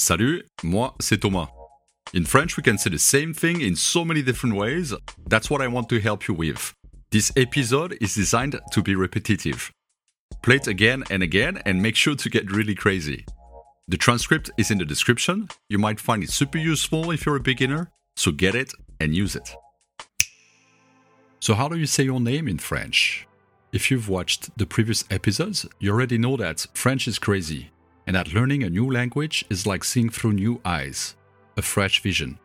Salut, moi c'est Thomas. In French, we can say the same thing in so many different ways. That's what I want to help you with. This episode is designed to be repetitive. Play it again and again and make sure to get really crazy. The transcript is in the description. You might find it super useful if you're a beginner, so get it and use it. So, how do you say your name in French? If you've watched the previous episodes, you already know that French is crazy and that learning a new language is like seeing through new eyes, a fresh vision.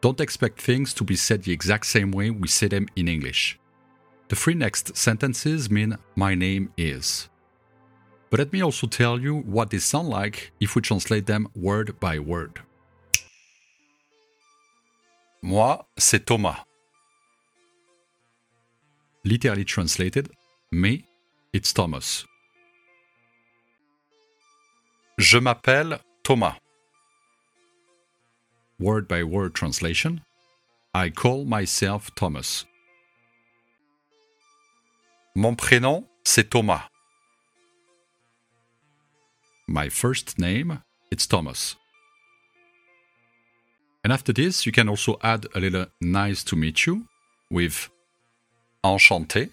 Don't expect things to be said the exact same way we say them in English. The three next sentences mean my name is. But let me also tell you what they sound like if we translate them word by word. Moi, c'est Thomas. Literally translated, me, it's Thomas. Je m'appelle Thomas. Word by word translation, I call myself Thomas. Mon prénom, c'est Thomas. My first name, it's Thomas. And after this, you can also add a little nice to meet you with enchanté.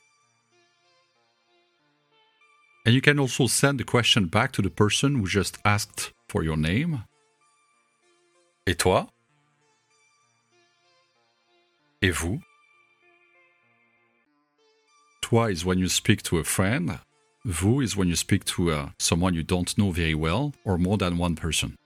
And you can also send the question back to the person who just asked for your name. Et toi? Et vous? Toi is when you speak to a friend. Vous is when you speak to uh, someone you don't know very well or more than one person.